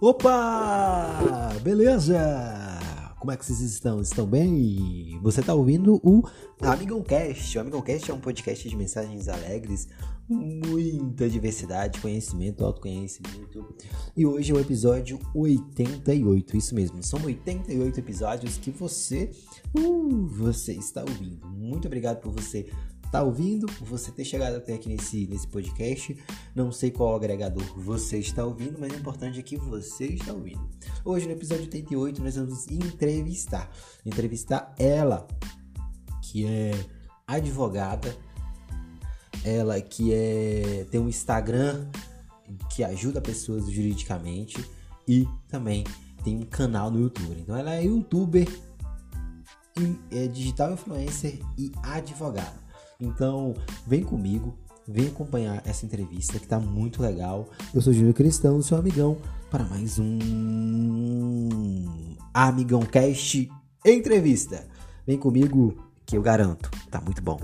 Opa! Beleza? Como é que vocês estão? Estão bem? Você está ouvindo o Amigão Cast. O Amigão Cast é um podcast de mensagens alegres, muita diversidade, conhecimento, autoconhecimento. E hoje é o episódio 88, isso mesmo. São 88 episódios que você, uh, você está ouvindo. Muito obrigado por você tá ouvindo, você ter chegado até aqui nesse, nesse podcast. Não sei qual agregador você está ouvindo, mas o importante é que você está ouvindo. Hoje, no episódio 88, nós vamos entrevistar. Entrevistar ela, que é advogada, ela que é tem um Instagram que ajuda pessoas juridicamente e também tem um canal no YouTube. Então ela é youtuber, é digital influencer e advogada. Então, vem comigo, vem acompanhar essa entrevista que tá muito legal. Eu sou Júlio Cristão, seu amigão, para mais um Amigão Cast Entrevista. Vem comigo que eu garanto, tá muito bom.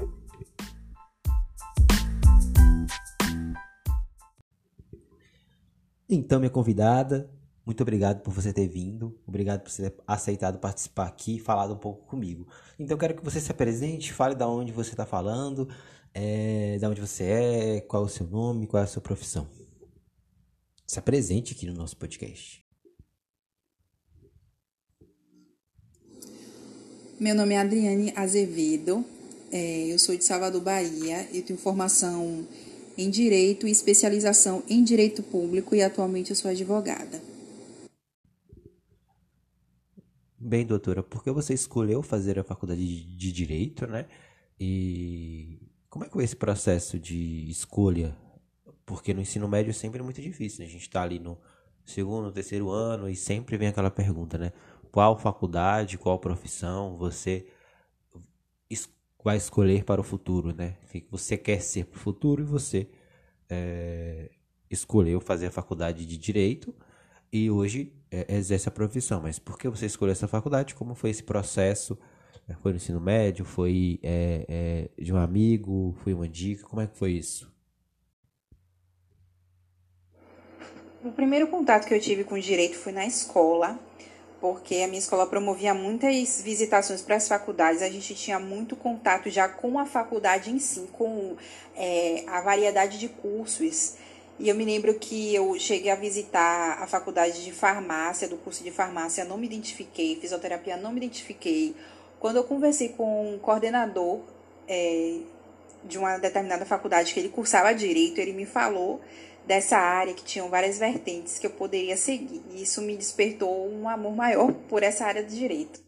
Então, minha convidada, muito obrigado por você ter vindo, obrigado por ter aceitado participar aqui e falado um pouco comigo. Então, quero que você se apresente, fale da onde você está falando, é, da onde você é, qual é o seu nome, qual é a sua profissão. Se apresente aqui no nosso podcast. Meu nome é Adriane Azevedo, é, eu sou de Salvador, Bahia, eu tenho formação em Direito e especialização em Direito Público e atualmente eu sou advogada. Bem, doutora, por que você escolheu fazer a faculdade de Direito, né? E como é que foi esse processo de escolha? Porque no ensino médio é sempre muito difícil, né? A gente está ali no segundo, terceiro ano e sempre vem aquela pergunta, né? Qual faculdade, qual profissão você vai escolher para o futuro, né? O que você quer ser para o futuro e você é, escolheu fazer a faculdade de Direito e hoje é, exerce a profissão. Mas por que você escolheu essa faculdade? Como foi esse processo? É, foi no ensino médio? Foi é, é, de um amigo? Foi uma dica? Como é que foi isso? O primeiro contato que eu tive com o direito foi na escola, porque a minha escola promovia muitas visitações para as faculdades. A gente tinha muito contato já com a faculdade em si, com é, a variedade de cursos e eu me lembro que eu cheguei a visitar a faculdade de farmácia, do curso de farmácia, não me identifiquei, fisioterapia não me identifiquei. Quando eu conversei com um coordenador é, de uma determinada faculdade que ele cursava direito, ele me falou dessa área que tinham várias vertentes que eu poderia seguir. E isso me despertou um amor maior por essa área de direito.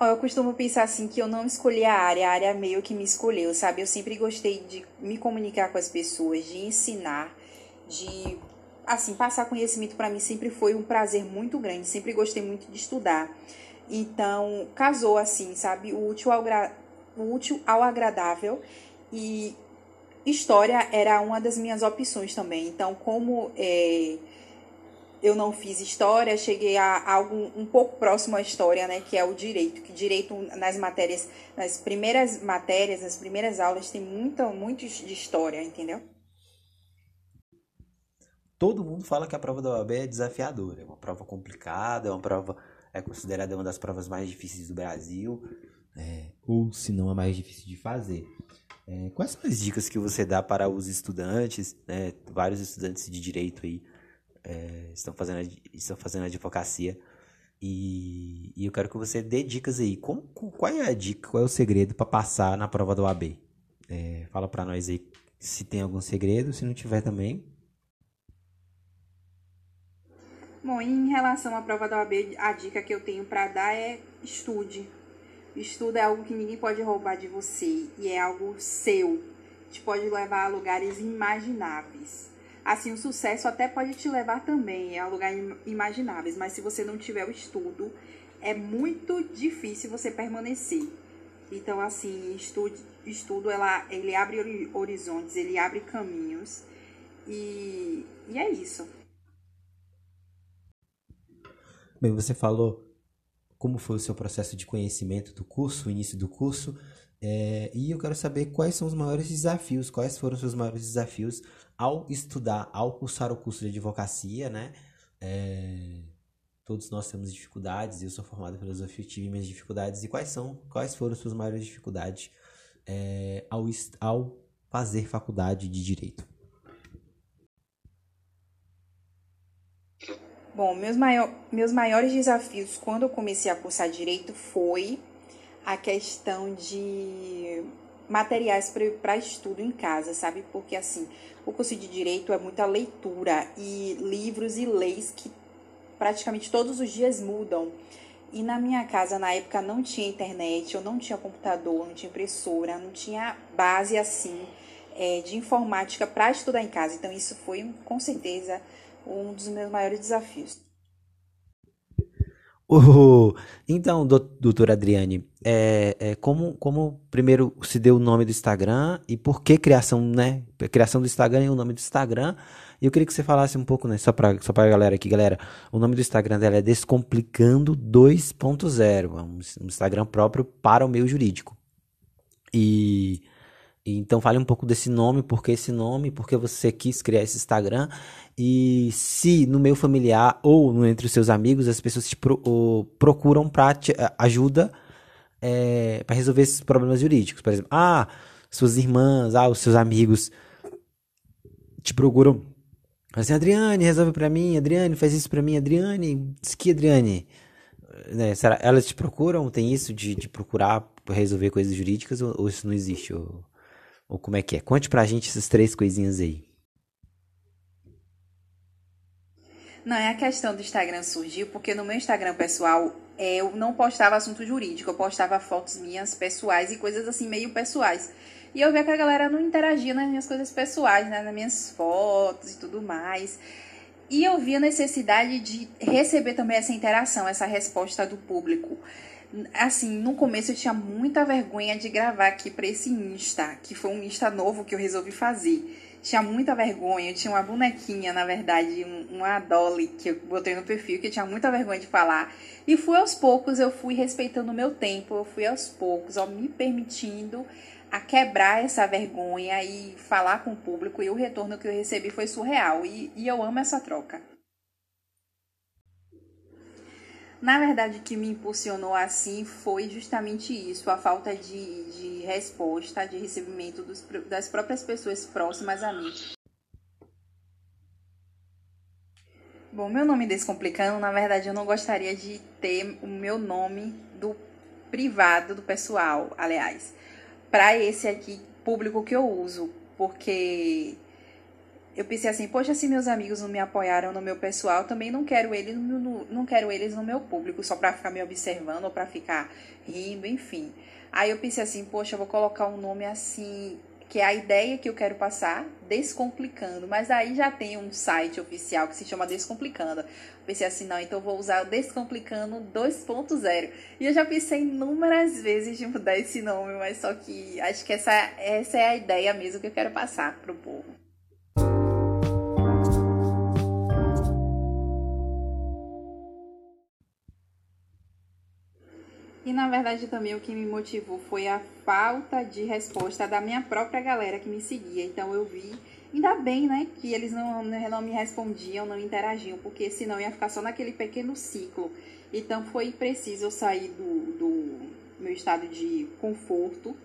Eu costumo pensar assim que eu não escolhi a área, a área meio que me escolheu, sabe? Eu sempre gostei de me comunicar com as pessoas, de ensinar, de assim, passar conhecimento para mim sempre foi um prazer muito grande, sempre gostei muito de estudar. Então, casou assim, sabe? O útil ao, gra... o útil ao agradável e história era uma das minhas opções também. Então, como é, eu não fiz história, cheguei a algo um pouco próximo à história, né, que é o direito, que direito nas matérias, nas primeiras matérias, nas primeiras aulas tem muita, muito de história, entendeu? Todo mundo fala que a prova da OAB é desafiadora, é uma prova complicada, é uma prova é considerada uma das provas mais difíceis do Brasil, é, ou se não a mais difícil de fazer. É, quais são as dicas que você dá para os estudantes, né, vários estudantes de direito aí, é, estão, fazendo, estão fazendo advocacia. E, e, eu quero que você dê dicas aí. Como, qual é a dica, qual é o segredo para passar na prova do AB? É, fala para nós aí se tem algum segredo, se não tiver também. Bom, em relação à prova da OAB, a dica que eu tenho para dar é estude. Estudo é algo que ninguém pode roubar de você e é algo seu. Te pode levar a lugares imagináveis. Assim, o sucesso até pode te levar também a lugares imagináveis, mas se você não tiver o estudo, é muito difícil você permanecer. Então, assim, estudo, estudo ela, ele abre horizontes, ele abre caminhos e, e é isso. Bem, você falou como foi o seu processo de conhecimento do curso, o início do curso. É, e eu quero saber quais são os maiores desafios, quais foram os seus maiores desafios ao estudar, ao cursar o curso de advocacia, né? É, todos nós temos dificuldades, eu sou formado em filosofia, tive minhas dificuldades. E quais são, quais foram as suas maiores dificuldades é, ao, ao fazer faculdade de direito? Bom, meus, maior, meus maiores desafios quando eu comecei a cursar direito foi a questão de materiais para estudo em casa, sabe? Porque assim, o curso de direito é muita leitura e livros e leis que praticamente todos os dias mudam. E na minha casa, na época, não tinha internet, eu não tinha computador, não tinha impressora, não tinha base assim é, de informática para estudar em casa. Então, isso foi com certeza um dos meus maiores desafios. Uh, então, doutora Adriane, é, é, como, como primeiro se deu o nome do Instagram e por que criação, né? Criação do Instagram e o nome do Instagram. E eu queria que você falasse um pouco, né? Só para só a galera aqui, galera. O nome do Instagram dela é Descomplicando 2.0. É um, um Instagram próprio para o meio jurídico. E então fale um pouco desse nome, por que esse nome, por que você quis criar esse Instagram. E se no meio familiar ou entre os seus amigos as pessoas te pro, procuram para ajuda é, para resolver esses problemas jurídicos, por exemplo, ah, suas irmãs, ah, os seus amigos te procuram. Assim, Adriane, resolve para mim, Adriane, faz isso para mim, Adriane, diz que Adriane, né, será, elas te procuram, tem isso de, de procurar resolver coisas jurídicas ou, ou isso não existe? Ou... Ou como é que é? Conte pra gente essas três coisinhas aí. Não, é a questão do Instagram surgiu porque no meu Instagram pessoal eu não postava assunto jurídico, eu postava fotos minhas pessoais e coisas assim meio pessoais. E eu via que a galera não interagia nas minhas coisas pessoais, né, nas minhas fotos e tudo mais. E eu vi a necessidade de receber também essa interação, essa resposta do público assim, no começo eu tinha muita vergonha de gravar aqui para esse Insta, que foi um Insta novo que eu resolvi fazer. Tinha muita vergonha, eu tinha uma bonequinha, na verdade, um, uma dolly que eu botei no perfil, que eu tinha muita vergonha de falar. E fui aos poucos, eu fui respeitando o meu tempo, eu fui aos poucos, ó, me permitindo a quebrar essa vergonha e falar com o público. E o retorno que eu recebi foi surreal. E, e eu amo essa troca. Na verdade, o que me impulsionou assim foi justamente isso, a falta de, de resposta, de recebimento dos, das próprias pessoas próximas a mim. Bom, meu nome Descomplicando, na verdade, eu não gostaria de ter o meu nome do privado, do pessoal, aliás, para esse aqui público que eu uso, porque eu pensei assim, poxa, se meus amigos não me apoiaram no meu pessoal, também não quero eles no, não quero eles no meu público, só para ficar me observando ou para ficar rindo, enfim. Aí eu pensei assim, poxa, eu vou colocar um nome assim, que é a ideia que eu quero passar, Descomplicando. Mas aí já tem um site oficial que se chama Descomplicando. Eu pensei assim, não, então eu vou usar o Descomplicando 2.0. E eu já pensei inúmeras vezes de mudar esse nome, mas só que acho que essa, essa é a ideia mesmo que eu quero passar pro povo. Na verdade também o que me motivou foi a falta de resposta da minha própria galera que me seguia. Então eu vi, ainda bem, né, que eles não, não me respondiam, não interagiam, porque senão ia ficar só naquele pequeno ciclo. Então foi preciso eu sair do, do meu estado de conforto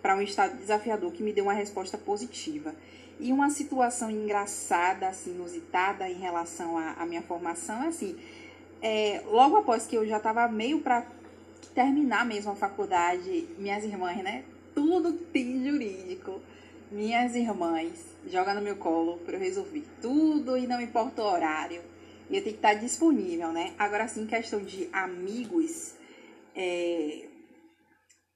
para um estado desafiador que me deu uma resposta positiva. E uma situação engraçada, assim, inusitada em relação à, à minha formação é assim. É, logo após que eu já estava meio para terminar mesmo a faculdade, minhas irmãs, né? Tudo tem jurídico. Minhas irmãs joga no meu colo para eu resolver tudo e não importa o horário. E eu tenho que estar disponível, né? Agora, sim, questão de amigos, é...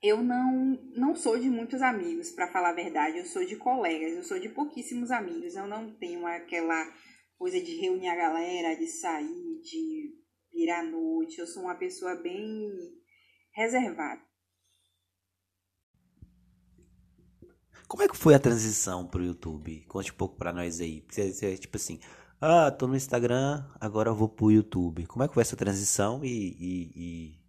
eu não, não sou de muitos amigos, para falar a verdade. Eu sou de colegas, eu sou de pouquíssimos amigos. Eu não tenho aquela coisa de reunir a galera, de sair, de virar à noite. Eu sou uma pessoa bem reservado. Como é que foi a transição pro YouTube? Conte um pouco para nós aí. Você, tipo assim, ah, tô no Instagram, agora eu vou pro YouTube. Como é que foi essa transição e, e, e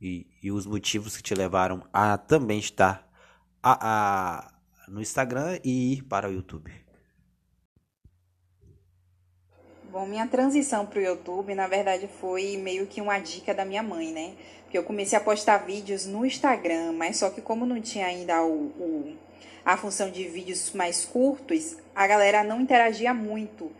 e, os motivos que te levaram a também estar a, a, no Instagram e ir para o YouTube. Bom, minha transição para o YouTube, na verdade, foi meio que uma dica da minha mãe, né? Porque eu comecei a postar vídeos no Instagram, mas só que como não tinha ainda o, o a função de vídeos mais curtos, a galera não interagia muito.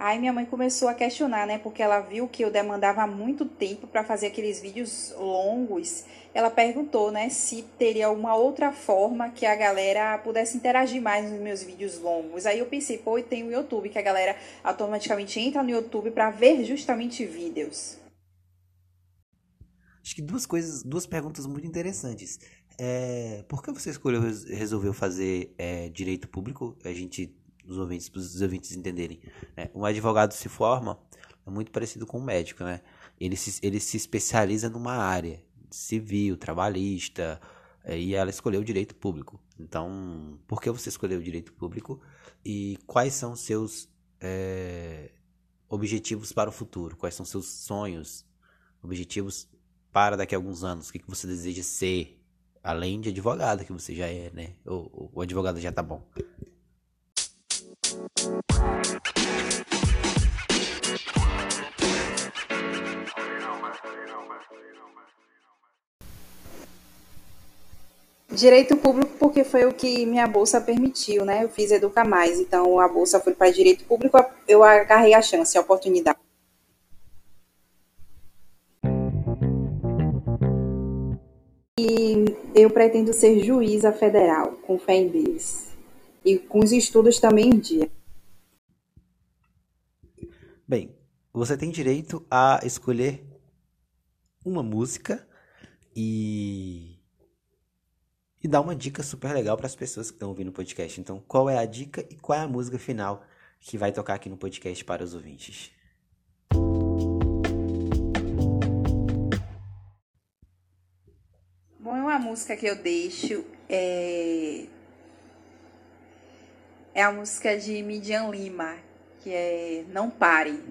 Aí minha mãe começou a questionar, né? Porque ela viu que eu demandava muito tempo para fazer aqueles vídeos longos. Ela perguntou, né, se teria uma outra forma que a galera pudesse interagir mais nos meus vídeos longos. Aí eu pensei, pô, tem o YouTube, que a galera automaticamente entra no YouTube para ver justamente vídeos. Acho que duas coisas, duas perguntas muito interessantes. É, por que você escolheu, resolveu fazer é, direito público? A gente dos ouvintes, para os ouvintes entenderem. Né? Um advogado se forma é muito parecido com um médico, né? Ele se, ele se especializa numa área civil, trabalhista, é, e ela escolheu o direito público. Então, por que você escolheu o direito público e quais são seus é, objetivos para o futuro? Quais são seus sonhos, objetivos para daqui a alguns anos? O que, que você deseja ser? Além de advogado, que você já é, né? O, o advogado já tá bom. Direito público porque foi o que minha bolsa permitiu, né? Eu fiz Educa Mais, então a bolsa foi para direito público, eu agarrei a chance, a oportunidade. Eu pretendo ser juíza federal, com fé em Deus. E com os estudos também em dia. Bem, você tem direito a escolher uma música e e dar uma dica super legal para as pessoas que estão ouvindo o podcast. Então, qual é a dica e qual é a música final que vai tocar aqui no podcast para os ouvintes? Música que eu deixo é é a música de Midian Lima, que é Não Pare.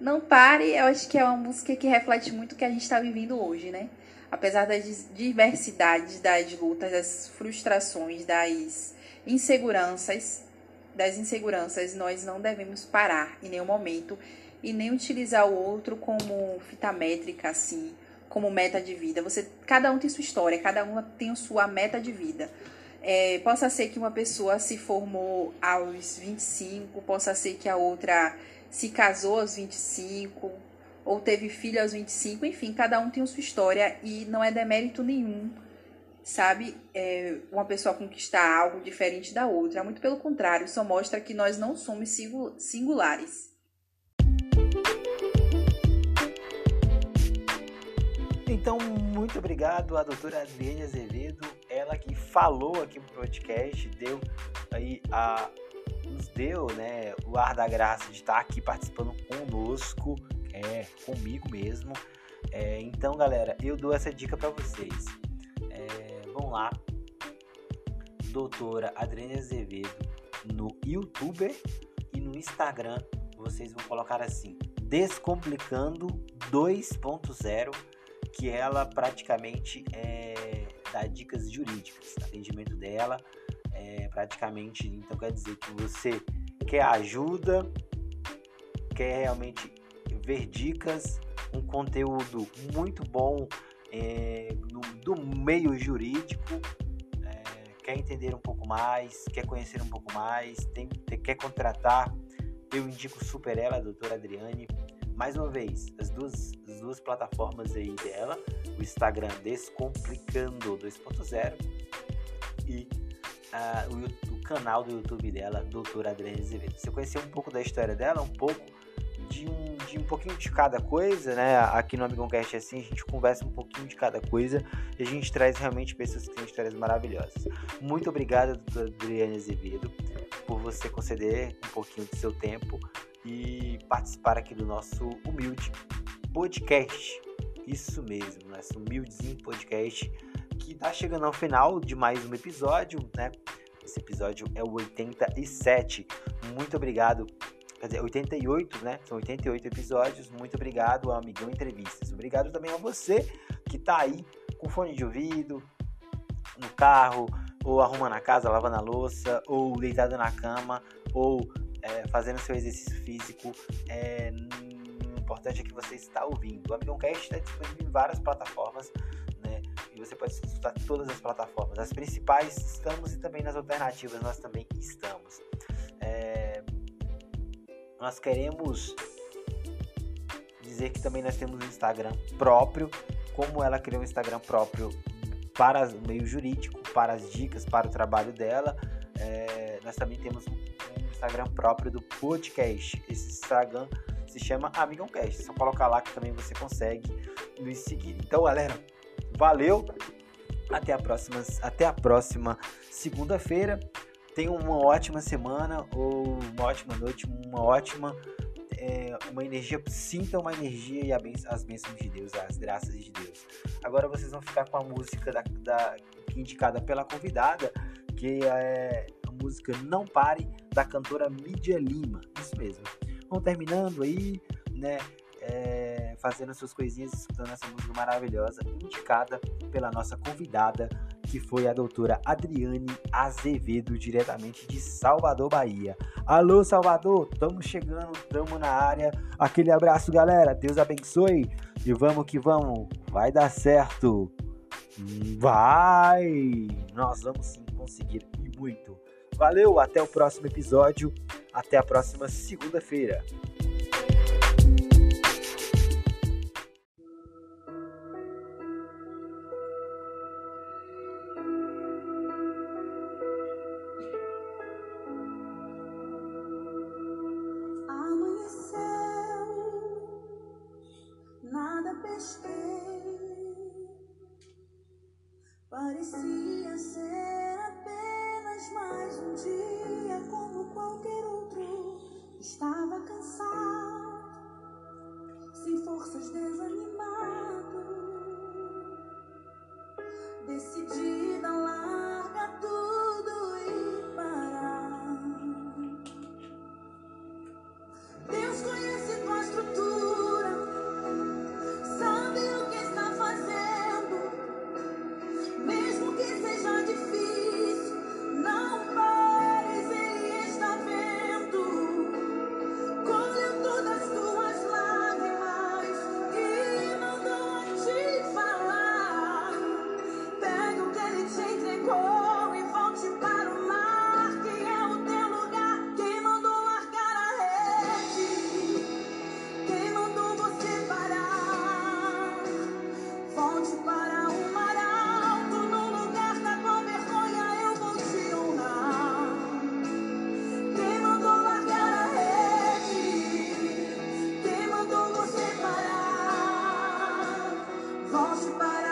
Não Pare, eu acho que é uma música que reflete muito o que a gente está vivendo hoje, né? Apesar das diversidades, das lutas, das frustrações, das inseguranças, das inseguranças, nós não devemos parar em nenhum momento e nem utilizar o outro como fita métrica, assim, como meta de vida. Você, cada um tem sua história, cada um tem sua meta de vida. É, possa ser que uma pessoa se formou aos 25, possa ser que a outra se casou aos 25, ou teve filho aos 25, enfim, cada um tem sua história e não é demérito nenhum, sabe? É, uma pessoa conquistar algo diferente da outra. Muito pelo contrário, só mostra que nós não somos singulares. Então, muito obrigado à doutora Adriane Azevedo, ela que falou aqui no podcast, deu aí a nos deu, né, o ar da graça de estar aqui participando conosco, é comigo mesmo. É, então, galera, eu dou essa dica para vocês. É, vão lá, doutora Adriane Azevedo no YouTube e no Instagram. Vocês vão colocar assim: Descomplicando 2.0 que ela praticamente é, dá dicas jurídicas. Atendimento dela é praticamente, então quer dizer que você quer ajuda, quer realmente ver dicas, um conteúdo muito bom é, no, do meio jurídico, é, quer entender um pouco mais, quer conhecer um pouco mais, tem, quer contratar, eu indico super ela, a doutora Adriane mais uma vez, as duas, as duas plataformas aí dela, o Instagram Descomplicando 2.0 e uh, o, o, canal do YouTube dela, Doutora Adriane Azevedo. Você conheceu um pouco da história dela, um pouco de um, de um pouquinho de cada coisa, né? Aqui no Amigão Cast assim, a gente conversa um pouquinho de cada coisa e a gente traz realmente pessoas que têm histórias maravilhosas. Muito obrigado, doutora Adriane Azevedo, por você conceder um pouquinho do seu tempo e participar aqui do nosso humilde podcast. Isso mesmo, nosso humildezinho podcast que está chegando ao final de mais um episódio, né? Esse episódio é o 87. Muito obrigado. Quer dizer, 88, né? São 88 episódios. Muito obrigado ao Amigão Entrevistas. Obrigado também a você que tá aí com fone de ouvido, no carro, ou arrumando a casa, lavando a louça, ou deitado na cama, ou é, fazendo seu exercício físico. É, importante é que você está ouvindo. O Amigocast está disponível em várias plataformas, né? E você pode escutar todas as plataformas. As principais estamos e também nas alternativas nós também estamos. É, nós queremos dizer que também nós temos um Instagram próprio. Como ela criou um Instagram próprio para o meio jurídico, para as dicas, para o trabalho dela. É, nós também temos um, Instagram próprio do podcast. Esse Instagram se chama Amigãocast. É só colocar lá que também você consegue nos seguir. Então, galera, valeu. Até a próxima, até a próxima segunda-feira. Tenha uma ótima semana ou uma ótima noite, uma ótima é, uma energia, sinta uma energia e as bênçãos de Deus, as graças de Deus. Agora vocês vão ficar com a música da, da indicada pela convidada, que é a música Não Pare, da cantora Mídia Lima. Isso mesmo. Vão terminando aí, né? É, fazendo suas coisinhas, escutando essa música maravilhosa, indicada pela nossa convidada, que foi a doutora Adriane Azevedo, diretamente de Salvador, Bahia. Alô, Salvador, estamos chegando, estamos na área. Aquele abraço, galera. Deus abençoe e vamos que vamos. Vai dar certo. Vai! Nós vamos sim conseguir e muito. Valeu, até o próximo episódio. Até a próxima segunda-feira. Parecia ser mais um dia como qualquer outro. Estava cansado, sem forças, desanimado. Parar? Volte para